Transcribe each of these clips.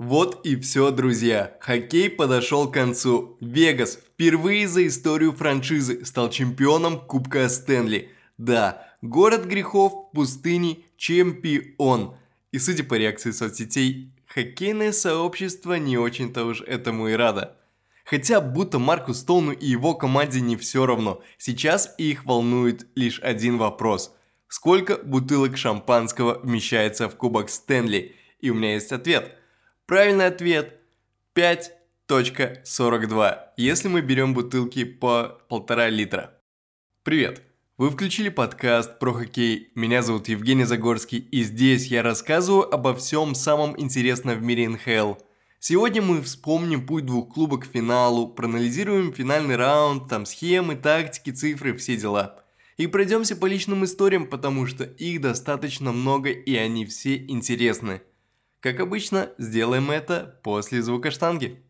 Вот и все, друзья. Хоккей подошел к концу. Вегас впервые за историю франшизы стал чемпионом Кубка Стэнли. Да, город грехов, пустыни, чемпион. И судя по реакции соцсетей, хоккейное сообщество не очень-то уж этому и радо. Хотя будто Марку Стоуну и его команде не все равно. Сейчас их волнует лишь один вопрос. Сколько бутылок шампанского вмещается в Кубок Стэнли? И у меня есть ответ – Правильный ответ 5.42, если мы берем бутылки по полтора литра. Привет! Вы включили подкаст про хоккей. Меня зовут Евгений Загорский, и здесь я рассказываю обо всем самом интересном в мире НХЛ. Сегодня мы вспомним путь двух клубов к финалу, проанализируем финальный раунд, там схемы, тактики, цифры, все дела. И пройдемся по личным историям, потому что их достаточно много и они все интересны. Как обычно, сделаем это после звука штанги.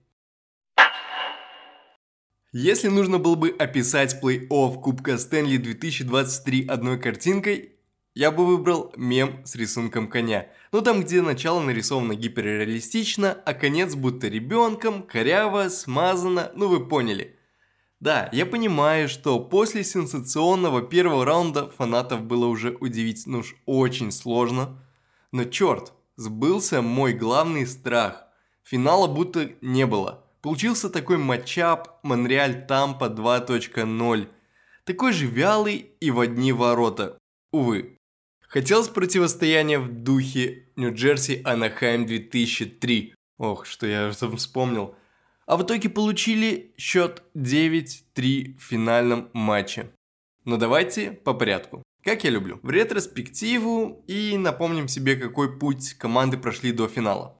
Если нужно было бы описать плей-офф Кубка Стэнли 2023 одной картинкой, я бы выбрал мем с рисунком коня. Ну там, где начало нарисовано гиперреалистично, а конец будто ребенком, коряво, смазано, ну вы поняли. Да, я понимаю, что после сенсационного первого раунда фанатов было уже удивить, ну уж очень сложно. Но черт, Сбылся мой главный страх. Финала будто не было. Получился такой матчап Монреаль-Тампа 2.0. Такой же вялый и в одни ворота. Увы. Хотелось противостояния в духе Нью-Джерси Анахайм 2003. Ох, что я вспомнил. А в итоге получили счет 9-3 в финальном матче. Но давайте по порядку. Как я люблю. В ретроспективу и напомним себе, какой путь команды прошли до финала.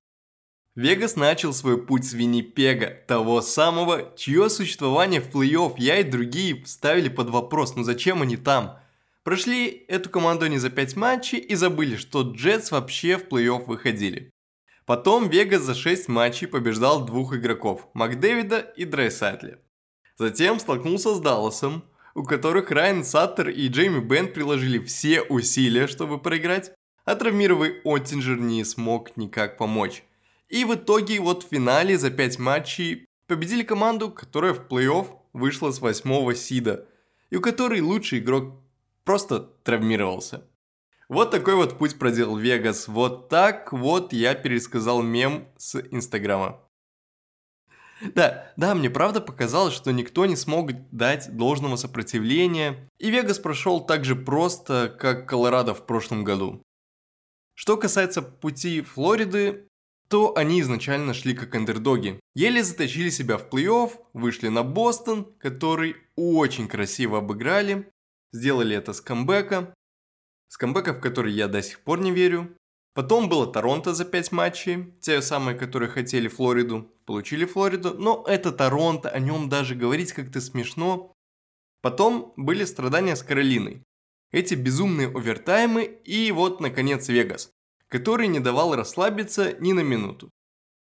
Вегас начал свой путь с Виннипега, того самого, чье существование в плей-офф я и другие ставили под вопрос, ну зачем они там? Прошли эту команду они за 5 матчей и забыли, что Джетс вообще в плей-офф выходили. Потом Вегас за 6 матчей побеждал двух игроков, Макдэвида и Дрейсатли. Затем столкнулся с Далласом, у которых Райан Саттер и Джейми Бен приложили все усилия, чтобы проиграть, а травмированный Оттинджер не смог никак помочь. И в итоге вот в финале за 5 матчей победили команду, которая в плей-офф вышла с восьмого сида, и у которой лучший игрок просто травмировался. Вот такой вот путь проделал Вегас. Вот так вот я пересказал мем с Инстаграма. Да, да, мне правда показалось, что никто не смог дать должного сопротивления, и Вегас прошел так же просто, как Колорадо в прошлом году. Что касается пути Флориды, то они изначально шли как андердоги. Еле затащили себя в плей-офф, вышли на Бостон, который очень красиво обыграли, сделали это с камбэка, с камбэка, в который я до сих пор не верю, Потом было Торонто за 5 матчей, те самые, которые хотели Флориду, получили Флориду, но это Торонто, о нем даже говорить как-то смешно. Потом были страдания с Каролиной. Эти безумные овертаймы и вот, наконец, Вегас, который не давал расслабиться ни на минуту.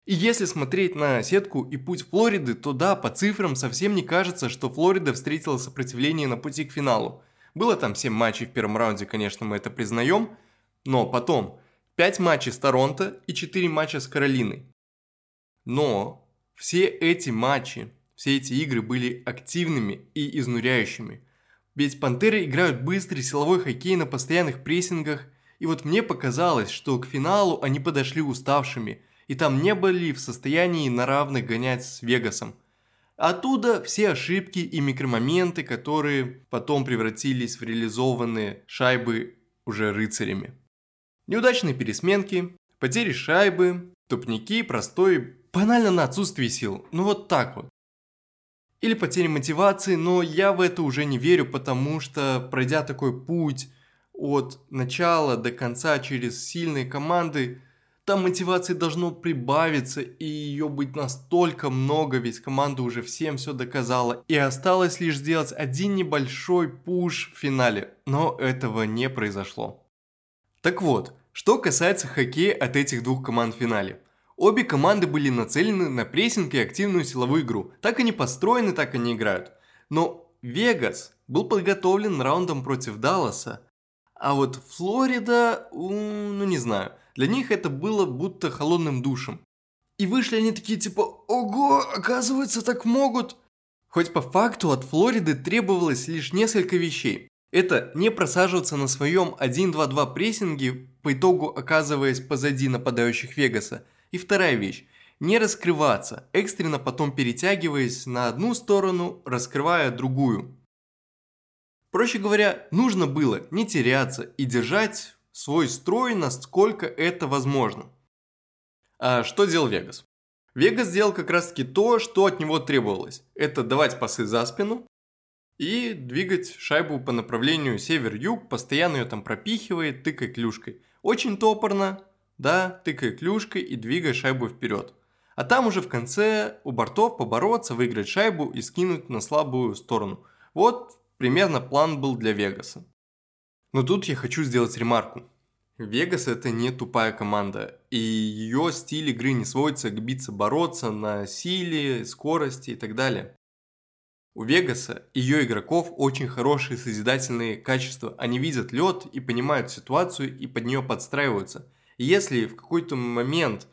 И если смотреть на сетку и путь Флориды, то да, по цифрам совсем не кажется, что Флорида встретила сопротивление на пути к финалу. Было там 7 матчей в первом раунде, конечно, мы это признаем, но потом – 5 матчей с Торонто и 4 матча с Каролиной. Но все эти матчи, все эти игры были активными и изнуряющими. Ведь пантеры играют быстрый силовой хоккей на постоянных прессингах, и вот мне показалось, что к финалу они подошли уставшими, и там не были в состоянии на равных гонять с Вегасом. Оттуда все ошибки и микромоменты, которые потом превратились в реализованные шайбы уже рыцарями. Неудачные пересменки, потери шайбы, тупники, простой, банально на отсутствие сил. Ну вот так вот. Или потери мотивации, но я в это уже не верю, потому что пройдя такой путь от начала до конца через сильные команды, там мотивации должно прибавиться и ее быть настолько много, ведь команда уже всем все доказала. И осталось лишь сделать один небольшой пуш в финале, но этого не произошло. Так вот, что касается хоккея от этих двух команд в финале. Обе команды были нацелены на прессинг и активную силовую игру. Так они построены, так они играют. Но Вегас был подготовлен раундом против Далласа, а вот Флорида, ну не знаю, для них это было будто холодным душем. И вышли они такие типа «Ого, оказывается, так могут!» Хоть по факту от Флориды требовалось лишь несколько вещей. Это не просаживаться на своем 1-2-2 прессинге, по итогу оказываясь позади нападающих Вегаса. И вторая вещь – не раскрываться, экстренно потом перетягиваясь на одну сторону, раскрывая другую. Проще говоря, нужно было не теряться и держать свой строй, насколько это возможно. А что делал Вегас? Вегас сделал как раз таки то, что от него требовалось. Это давать пасы за спину и двигать шайбу по направлению север-юг, постоянно ее там пропихивает, тыкай клюшкой. Очень топорно, да, тыкай клюшкой и двигай шайбу вперед. А там уже в конце у бортов побороться, выиграть шайбу и скинуть на слабую сторону. Вот примерно план был для Вегаса. Но тут я хочу сделать ремарку. Вегас это не тупая команда, и ее стиль игры не сводится к биться бороться на силе, скорости и так далее. У Вегаса ее игроков очень хорошие созидательные качества. Они видят лед и понимают ситуацию и под нее подстраиваются. И если в какой-то момент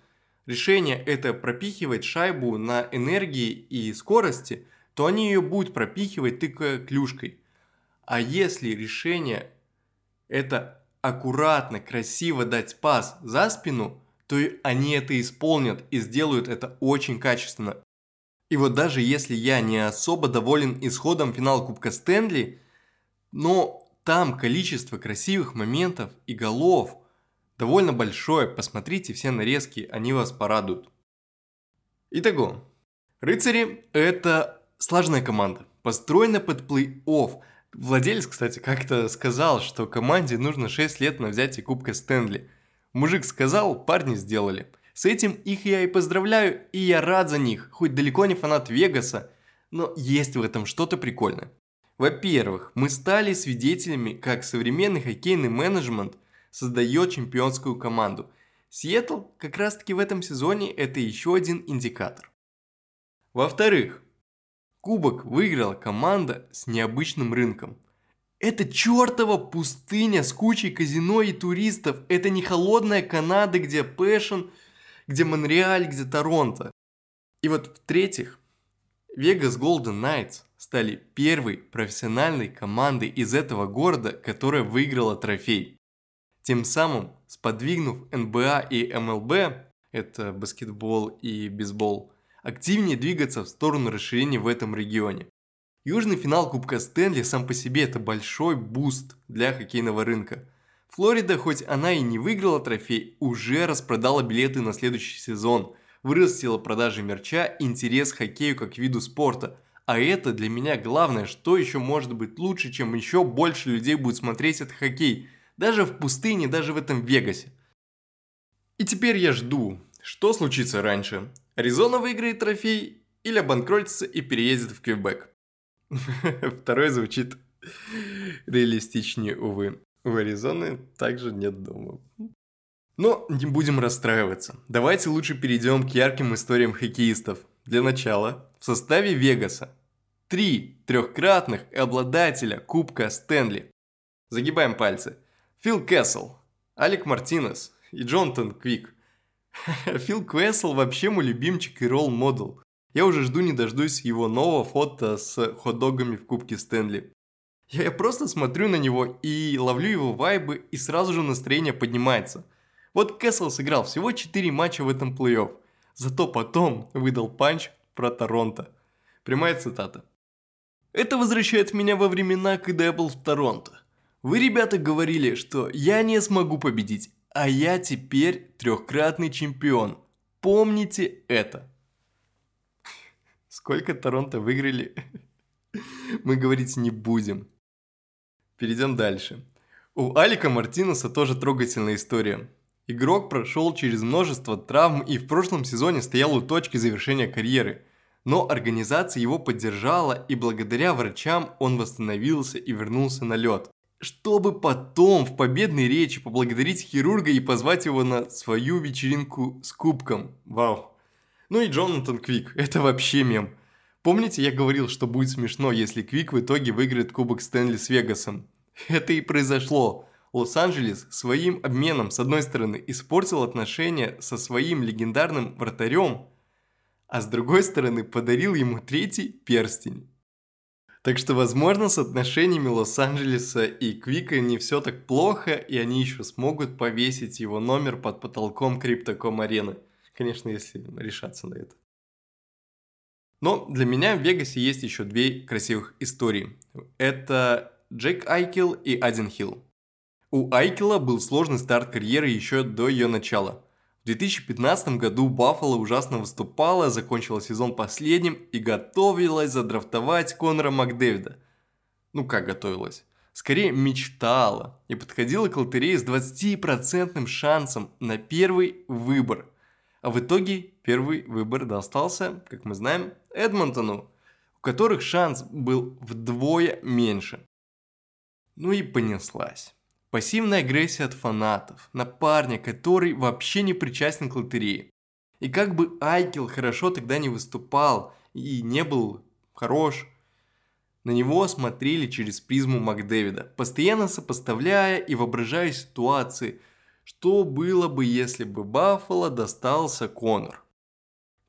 решение это пропихивать шайбу на энергии и скорости, то они ее будут пропихивать тыкая клюшкой. А если решение это аккуратно, красиво дать пас за спину, то они это исполнят и сделают это очень качественно. И вот даже если я не особо доволен исходом финала Кубка Стэнли, но там количество красивых моментов и голов довольно большое, посмотрите все нарезки, они вас порадуют. Итого, рыцари это сложная команда, построена под плей-офф – Владелец, кстати, как-то сказал, что команде нужно 6 лет на взятие Кубка Стэнли. Мужик сказал, парни сделали. С этим их я и поздравляю, и я рад за них, хоть далеко не фанат Вегаса, но есть в этом что-то прикольное. Во-первых, мы стали свидетелями, как современный хоккейный менеджмент создает чемпионскую команду. Сиэтл как раз таки в этом сезоне это еще один индикатор. Во-вторых, Кубок выиграла команда с необычным рынком. Это чертова пустыня с кучей казино и туристов. Это не холодная Канада, где passion, где Монреаль, где Торонто. И вот в-третьих, Vegas Golden Knights стали первой профессиональной командой из этого города, которая выиграла трофей. Тем самым сподвигнув НБА и МЛБ, это баскетбол и бейсбол, активнее двигаться в сторону расширения в этом регионе. Южный финал Кубка Стэнли сам по себе это большой буст для хоккейного рынка. Флорида, хоть она и не выиграла трофей, уже распродала билеты на следующий сезон, вырастила продажи мерча, интерес к хоккею как виду спорта. А это для меня главное, что еще может быть лучше, чем еще больше людей будет смотреть этот хоккей, даже в пустыне, даже в этом Вегасе. И теперь я жду, что случится раньше? Аризона выиграет трофей или обанкротится и переедет в Квебек? Второе звучит реалистичнее, увы. У Аризоны также нет дома. Но не будем расстраиваться. Давайте лучше перейдем к ярким историям хоккеистов. Для начала, в составе Вегаса три трехкратных обладателя Кубка Стэнли. Загибаем пальцы. Фил Кэссел, Алек Мартинес и Джонатан Квик – Фил Квессел вообще мой любимчик и ролл-модел. Я уже жду не дождусь его нового фото с хот-догами в Кубке Стэнли. Я просто смотрю на него и ловлю его вайбы, и сразу же настроение поднимается. Вот Кэссел сыграл всего 4 матча в этом плей-офф, зато потом выдал панч про Торонто. Прямая цитата. Это возвращает меня во времена, когда я был в Торонто. Вы, ребята, говорили, что я не смогу победить, а я теперь трехкратный чемпион. Помните это. Сколько Торонто выиграли, мы говорить не будем. Перейдем дальше. У Алика Мартинеса тоже трогательная история. Игрок прошел через множество травм и в прошлом сезоне стоял у точки завершения карьеры. Но организация его поддержала и благодаря врачам он восстановился и вернулся на лед чтобы потом в победной речи поблагодарить хирурга и позвать его на свою вечеринку с кубком. Вау. Ну и Джонатан Квик, это вообще мем. Помните, я говорил, что будет смешно, если Квик в итоге выиграет кубок Стэнли с Вегасом? Это и произошло. Лос-Анджелес своим обменом, с одной стороны, испортил отношения со своим легендарным вратарем, а с другой стороны, подарил ему третий перстень. Так что, возможно, с отношениями Лос-Анджелеса и Квика не все так плохо, и они еще смогут повесить его номер под потолком Криптоком арены. Конечно, если решаться на это. Но для меня в Вегасе есть еще две красивых истории. Это Джек Айкел и Адин Хилл. У Айкела был сложный старт карьеры еще до ее начала. В 2015 году Баффало ужасно выступала, закончила сезон последним и готовилась задрафтовать Конора Макдэвида. Ну как готовилась? Скорее мечтала и подходила к лотерее с 20% шансом на первый выбор. А в итоге первый выбор достался, как мы знаем, Эдмонтону, у которых шанс был вдвое меньше. Ну и понеслась. Пассивная агрессия от фанатов на парня, который вообще не причастен к лотерее. И как бы Айкел хорошо тогда не выступал и не был хорош, на него смотрели через призму Макдэвида, постоянно сопоставляя и воображая ситуации, что было бы, если бы Баффало достался Конор.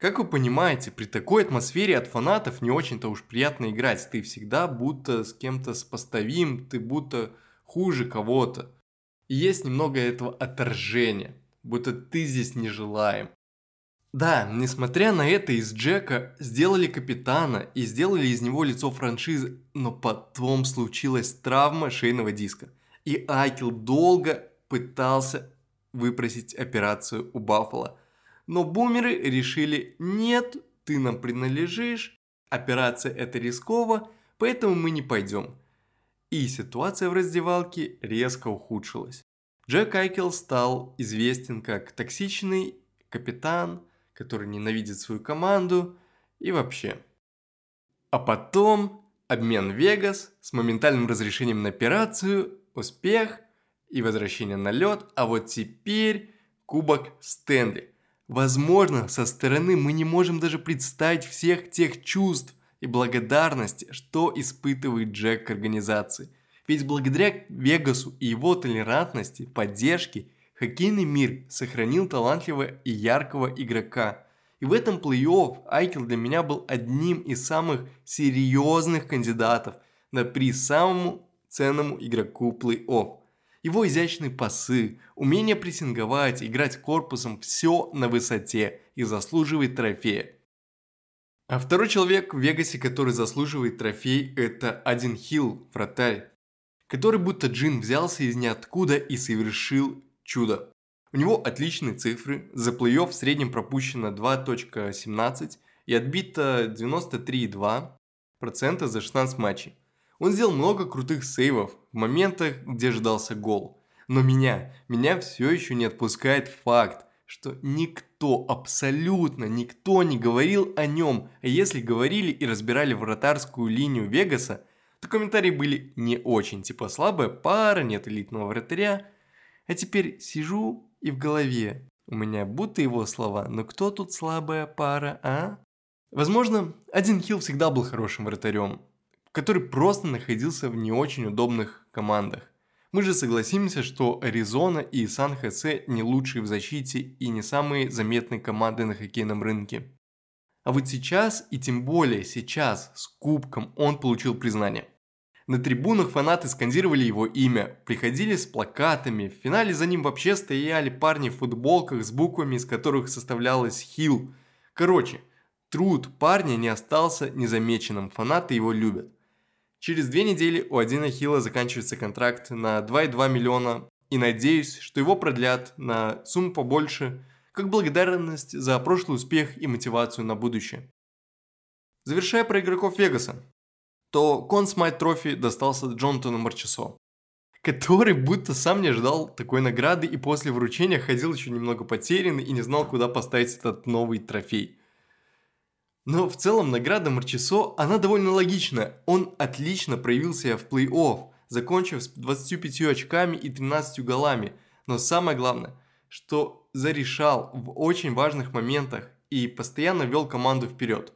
Как вы понимаете, при такой атмосфере от фанатов не очень-то уж приятно играть. Ты всегда будто с кем-то сопоставим, ты будто хуже кого-то. И есть немного этого отторжения, будто ты здесь не желаем. Да, несмотря на это, из Джека сделали капитана и сделали из него лицо франшизы, но потом случилась травма шейного диска. И Айкел долго пытался выпросить операцию у Баффала. Но бумеры решили, нет, ты нам принадлежишь, операция это рисково, поэтому мы не пойдем и ситуация в раздевалке резко ухудшилась. Джек Айкел стал известен как токсичный капитан, который ненавидит свою команду и вообще. А потом обмен Вегас с моментальным разрешением на операцию, успех и возвращение на лед, а вот теперь Кубок Стэнли. Возможно, со стороны мы не можем даже представить всех тех чувств, и благодарности, что испытывает Джек к организации. Ведь благодаря Вегасу и его толерантности, поддержке, хоккейный мир сохранил талантливого и яркого игрока. И в этом плей-офф Айкел для меня был одним из самых серьезных кандидатов на приз самому ценному игроку плей-офф. Его изящные пасы, умение прессинговать, играть корпусом – все на высоте и заслуживает трофея. А второй человек в Вегасе, который заслуживает трофей, это Один Хилл, вратарь, который будто джин взялся из ниоткуда и совершил чудо. У него отличные цифры, за плей-офф в среднем пропущено 2.17 и отбито 93,2% за 16 матчей. Он сделал много крутых сейвов в моментах, где ждался гол. Но меня, меня все еще не отпускает факт, что никто, абсолютно никто не говорил о нем. А если говорили и разбирали вратарскую линию Вегаса, то комментарии были не очень, типа слабая пара, нет элитного вратаря. А теперь сижу и в голове у меня будто его слова, но кто тут слабая пара, а? Возможно, один Хилл всегда был хорошим вратарем, который просто находился в не очень удобных командах. Мы же согласимся, что Аризона и Сан-Хосе не лучшие в защите и не самые заметные команды на хоккейном рынке. А вот сейчас, и тем более сейчас, с кубком он получил признание. На трибунах фанаты скандировали его имя, приходили с плакатами, в финале за ним вообще стояли парни в футболках с буквами, из которых составлялось «Хилл». Короче, труд парня не остался незамеченным, фанаты его любят. Через две недели у Адина Хилла заканчивается контракт на 2,2 миллиона, и надеюсь, что его продлят на сумму побольше, как благодарность за прошлый успех и мотивацию на будущее. Завершая про игроков Вегаса, то Конн Смайт Трофи достался Джонатану Марчесо, который будто сам не ожидал такой награды и после вручения ходил еще немного потерянный и не знал, куда поставить этот новый трофей – но в целом награда Марчесо, она довольно логичная. Он отлично проявил себя в плей-офф, закончив с 25 очками и 13 голами. Но самое главное, что зарешал в очень важных моментах и постоянно вел команду вперед.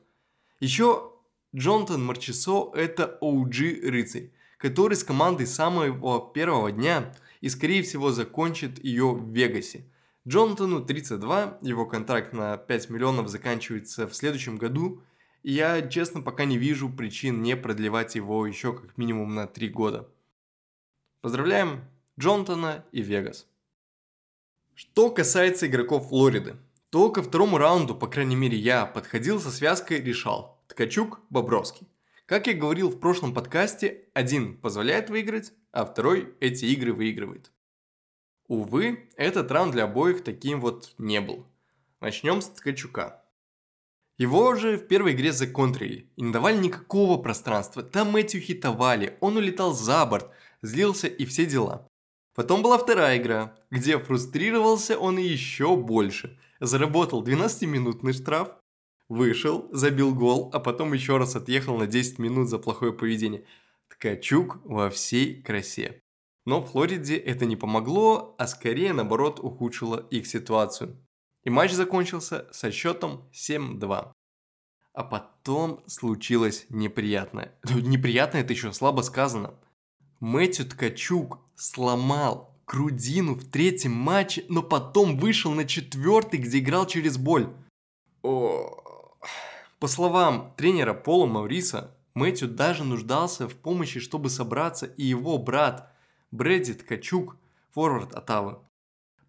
Еще Джонатан Марчесо – это OG рыцарь, который с командой самого первого дня и скорее всего закончит ее в Вегасе. Джонатану 32, его контракт на 5 миллионов заканчивается в следующем году, и я, честно, пока не вижу причин не продлевать его еще как минимум на 3 года. Поздравляем Джонатана и Вегас. Что касается игроков Флориды, то ко второму раунду, по крайней мере я, подходил со связкой решал Ткачук, Бобровский. Как я говорил в прошлом подкасте, один позволяет выиграть, а второй эти игры выигрывает. Увы, этот раунд для обоих таким вот не был. Начнем с Ткачука. Его же в первой игре законтрили и не давали никакого пространства. Там Мэтью хитовали, он улетал за борт, злился и все дела. Потом была вторая игра, где фрустрировался он еще больше. Заработал 12-минутный штраф, вышел, забил гол, а потом еще раз отъехал на 10 минут за плохое поведение. Ткачук во всей красе. Но Флориде это не помогло, а скорее наоборот ухудшило их ситуацию. И матч закончился со счетом 7-2. А потом случилось неприятное. Неприятное это еще слабо сказано. Мэтью Ткачук сломал грудину в третьем матче, но потом вышел на четвертый, где играл через боль. О... По словам тренера Пола Мауриса, Мэтью даже нуждался в помощи, чтобы собраться, и его брат Брэдди Ткачук, форвард Оттавы,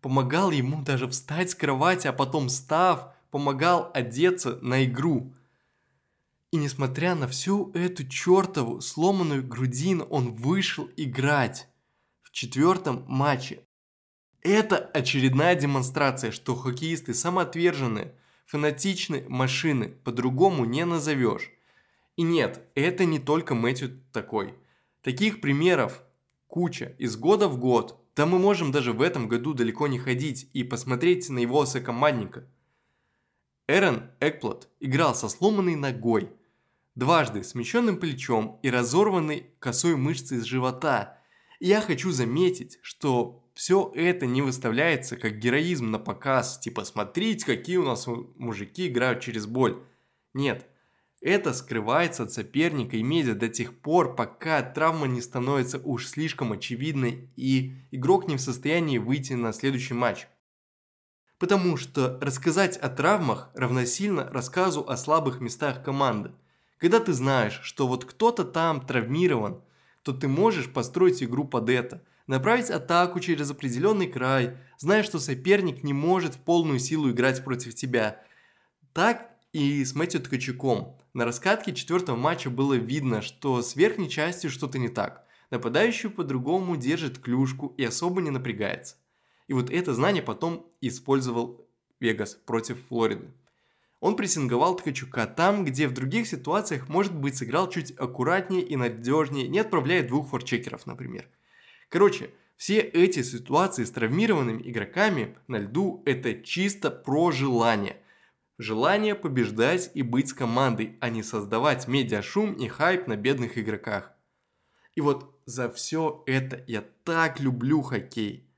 помогал ему даже встать с кровати, а потом став, помогал одеться на игру. И несмотря на всю эту чертову сломанную грудину, он вышел играть четвертом матче. Это очередная демонстрация, что хоккеисты самоотверженные, фанатичные машины, по-другому не назовешь. И нет, это не только Мэтью такой. Таких примеров куча, из года в год. Да мы можем даже в этом году далеко не ходить и посмотреть на его сокомандника. Эрен Экплот играл со сломанной ногой, дважды смещенным плечом и разорванной косой мышцей с живота – я хочу заметить, что все это не выставляется как героизм на показ, типа смотрите, какие у нас мужики играют через боль. Нет, это скрывается от соперника и медиа до тех пор, пока травма не становится уж слишком очевидной и игрок не в состоянии выйти на следующий матч. Потому что рассказать о травмах равносильно рассказу о слабых местах команды. Когда ты знаешь, что вот кто-то там травмирован, то ты можешь построить игру под это. Направить атаку через определенный край, зная, что соперник не может в полную силу играть против тебя. Так и с Мэтью Ткачуком. На раскатке четвертого матча было видно, что с верхней частью что-то не так. Нападающий по-другому держит клюшку и особо не напрягается. И вот это знание потом использовал Вегас против Флориды. Он прессинговал Ткачука там, где в других ситуациях, может быть, сыграл чуть аккуратнее и надежнее, не отправляя двух форчекеров, например. Короче, все эти ситуации с травмированными игроками на льду – это чисто про желание. Желание побеждать и быть с командой, а не создавать медиашум и хайп на бедных игроках. И вот за все это я так люблю хоккей.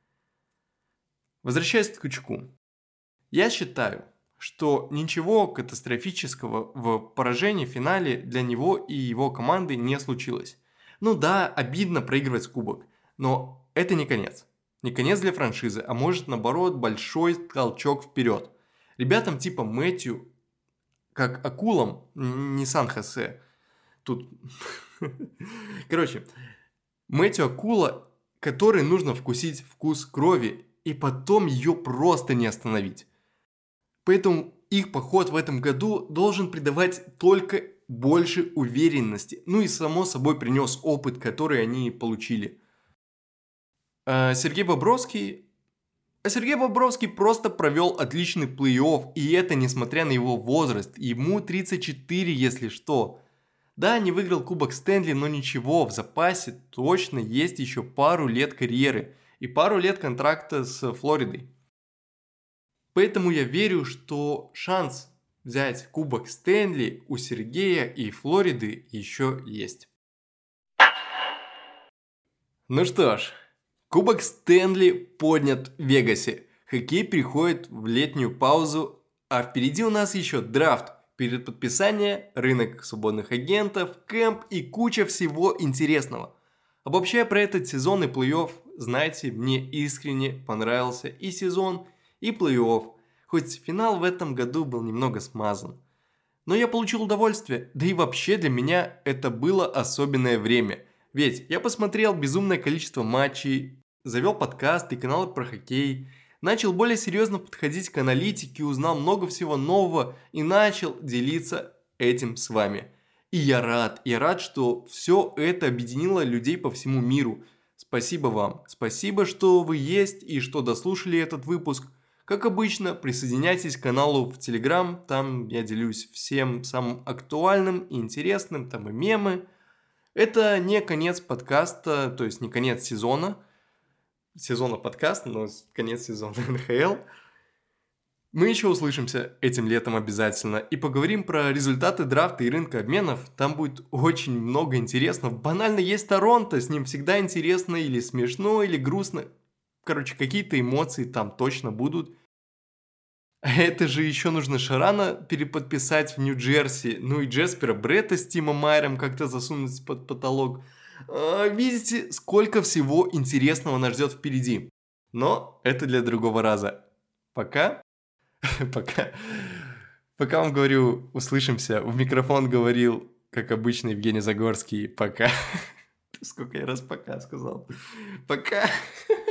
Возвращаясь к Ткачуку. Я считаю, что ничего катастрофического в поражении в финале для него и его команды не случилось. Ну да, обидно проигрывать кубок, но это не конец. Не конец для франшизы, а может наоборот большой толчок вперед. Ребятам типа Мэтью, как акулам, не Сан-Хосе. Тут... Короче, Мэтью акула, который нужно вкусить вкус крови и потом ее просто не остановить. Поэтому их поход в этом году должен придавать только больше уверенности. Ну и само собой принес опыт, который они получили. А Сергей Бобровский... А Сергей Бобровский просто провел отличный плей-офф, и это несмотря на его возраст. Ему 34, если что. Да, не выиграл Кубок Стэнли, но ничего, в запасе точно есть еще пару лет карьеры и пару лет контракта с Флоридой. Поэтому я верю, что шанс взять Кубок Стэнли у Сергея и Флориды еще есть. Ну что ж, Кубок Стэнли поднят в Вегасе. Хоккей приходит в летнюю паузу, а впереди у нас еще драфт, перед подписанием, рынок свободных агентов, кемп и куча всего интересного. Обобщая про этот сезон и плей-офф, знаете, мне искренне понравился и сезон, и плей-офф, хоть финал в этом году был немного смазан. Но я получил удовольствие, да и вообще для меня это было особенное время. Ведь я посмотрел безумное количество матчей, завел подкаст и каналы про хоккей, начал более серьезно подходить к аналитике, узнал много всего нового и начал делиться этим с вами. И я рад, я рад, что все это объединило людей по всему миру. Спасибо вам, спасибо, что вы есть и что дослушали этот выпуск. Как обычно, присоединяйтесь к каналу в Телеграм, там я делюсь всем самым актуальным и интересным, там и мемы. Это не конец подкаста, то есть не конец сезона, сезона подкаста, но конец сезона НХЛ. Мы еще услышимся этим летом обязательно и поговорим про результаты драфта и рынка обменов. Там будет очень много интересного. Банально есть Торонто, с ним всегда интересно или смешно, или грустно. Короче, какие-то эмоции там точно будут. Это же еще нужно Шарана переподписать в Нью-Джерси. Ну и Джеспера Бретта с Тимом Майером как-то засунуть под потолок. А, видите, сколько всего интересного нас ждет впереди. Но это для другого раза. Пока. Пока. Пока вам говорю, услышимся. В микрофон говорил, как обычно, Евгений Загорский. Пока. Сколько я раз пока сказал. Пока.